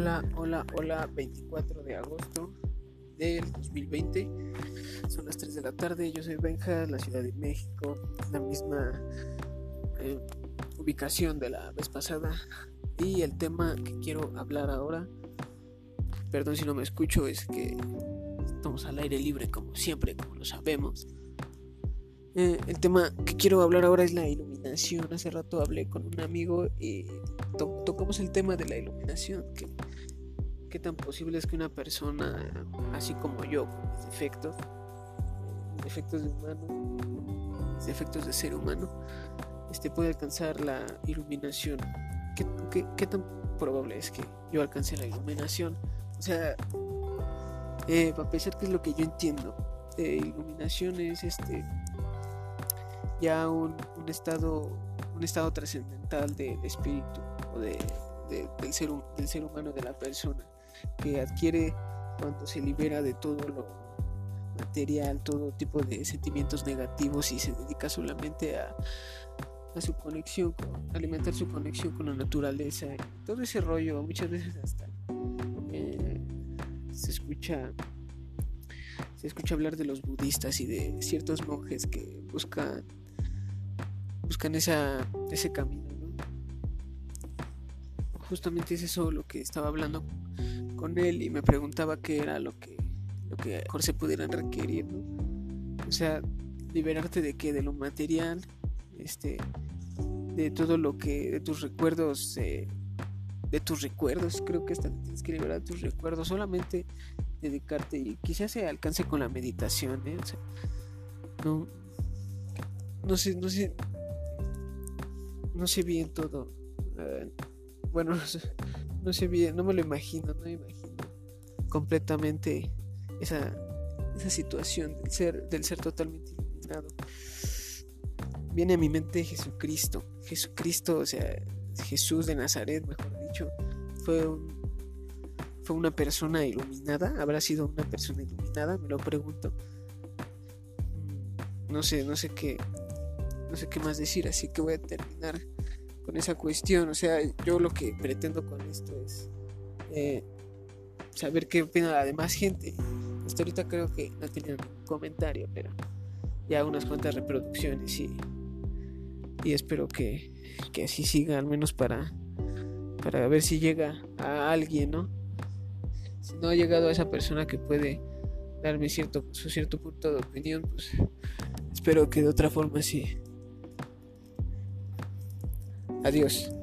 Hola, hola, hola, 24 de agosto del 2020. Son las 3 de la tarde, yo soy Benja, la Ciudad de México, la misma eh, ubicación de la vez pasada. Y el tema que quiero hablar ahora, perdón si no me escucho, es que estamos al aire libre como siempre, como lo sabemos. Eh, el tema que quiero hablar ahora es la iluminación. Hace rato hablé con un amigo y tocamos el tema de la iluminación. ¿Qué tan posible es que una persona, así como yo, con mis defectos, defectos de humano, defectos de ser humano, este, puede alcanzar la iluminación? ¿Qué, qué, tan probable es que yo alcance la iluminación? O sea, eh, para pensar que es lo que yo entiendo, de iluminación es este ya un, estado un estado trascendental de, espíritu o de, del, ser, del ser humano de la persona que adquiere cuando se libera de todo lo material todo tipo de sentimientos negativos y se dedica solamente a, a su conexión con alimentar su conexión con la naturaleza todo ese rollo muchas veces hasta eh, se escucha se escucha hablar de los budistas y de ciertos monjes que buscan buscan esa, ese camino. Justamente es eso lo que estaba hablando con él y me preguntaba qué era lo que, lo que mejor se pudieran requerir. O sea, liberarte de qué, de lo material, este, de todo lo que, de tus recuerdos, eh, de tus recuerdos, creo que tienes que liberar tus recuerdos, solamente dedicarte y quizás se alcance con la meditación, ¿eh? no, no sé, no sé, no sé bien todo. Eh, bueno, bien, no me lo imagino, no me imagino completamente esa, esa situación del ser, del ser totalmente iluminado. Viene a mi mente Jesucristo. Jesucristo, o sea, Jesús de Nazaret, mejor dicho, fue fue una persona iluminada. ¿Habrá sido una persona iluminada? Me lo pregunto. Mm, no sé, no sé qué, no sé qué más decir, así que voy a terminar con esa cuestión. O sea, yo lo que pretendo con esto es eh, saber qué opina la demás gente. Hasta ahorita creo que no tenía ningún comentario, pero ya unas cuantas reproducciones y, y espero que, que así siga, al menos para, para ver si llega a alguien, ¿no? Si no ha llegado a esa persona que puede darme cierto, su cierto punto de opinión, pues espero que de otra forma sí Adiós.